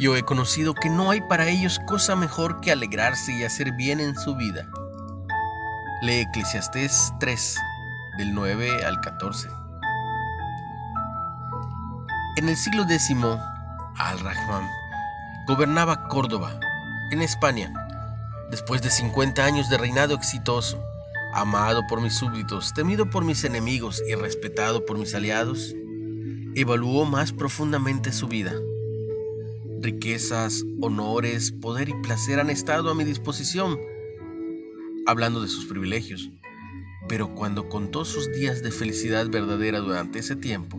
Yo he conocido que no hay para ellos cosa mejor que alegrarse y hacer bien en su vida. Lee Eclesiastés 3, del 9 al 14. En el siglo X, Al-Rahman gobernaba Córdoba, en España, después de 50 años de reinado exitoso, amado por mis súbditos, temido por mis enemigos y respetado por mis aliados, evaluó más profundamente su vida. Riquezas, honores, poder y placer han estado a mi disposición, hablando de sus privilegios, pero cuando contó sus días de felicidad verdadera durante ese tiempo,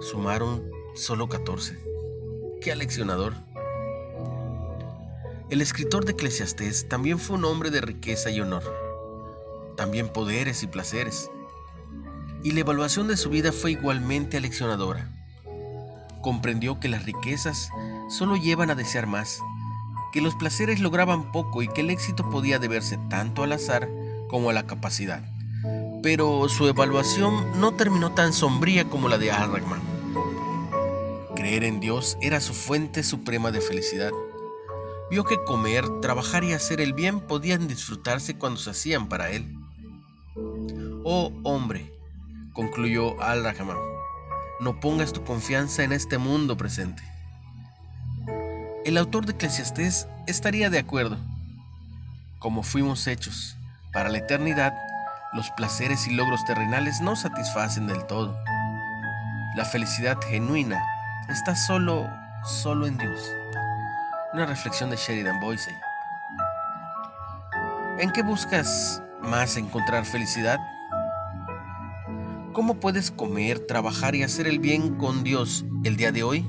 sumaron solo 14. ¡Qué aleccionador! El escritor de Eclesiastés también fue un hombre de riqueza y honor, también poderes y placeres, y la evaluación de su vida fue igualmente aleccionadora. Comprendió que las riquezas solo llevan a desear más, que los placeres lograban poco y que el éxito podía deberse tanto al azar como a la capacidad. Pero su evaluación no terminó tan sombría como la de al Creer en Dios era su fuente suprema de felicidad. Vio que comer, trabajar y hacer el bien podían disfrutarse cuando se hacían para él. Oh hombre, concluyó Al-Rahman, no pongas tu confianza en este mundo presente. El autor de Eclesiastés estaría de acuerdo. Como fuimos hechos para la eternidad, los placeres y logros terrenales no satisfacen del todo. La felicidad genuina está solo, solo en Dios. Una reflexión de Sheridan Boise. ¿En qué buscas más encontrar felicidad? ¿Cómo puedes comer, trabajar y hacer el bien con Dios el día de hoy?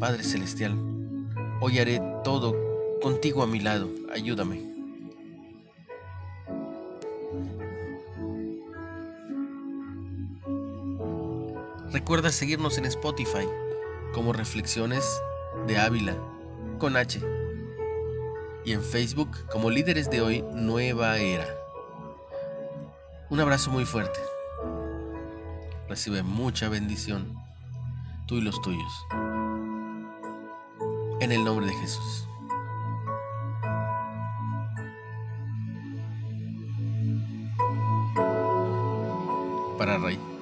Padre Celestial, hoy haré todo contigo a mi lado. Ayúdame. Recuerda seguirnos en Spotify como Reflexiones de Ávila con H y en Facebook como Líderes de Hoy Nueva Era. Un abrazo muy fuerte. Recibe mucha bendición, tú y los tuyos. En el nombre de Jesús. Para Rey.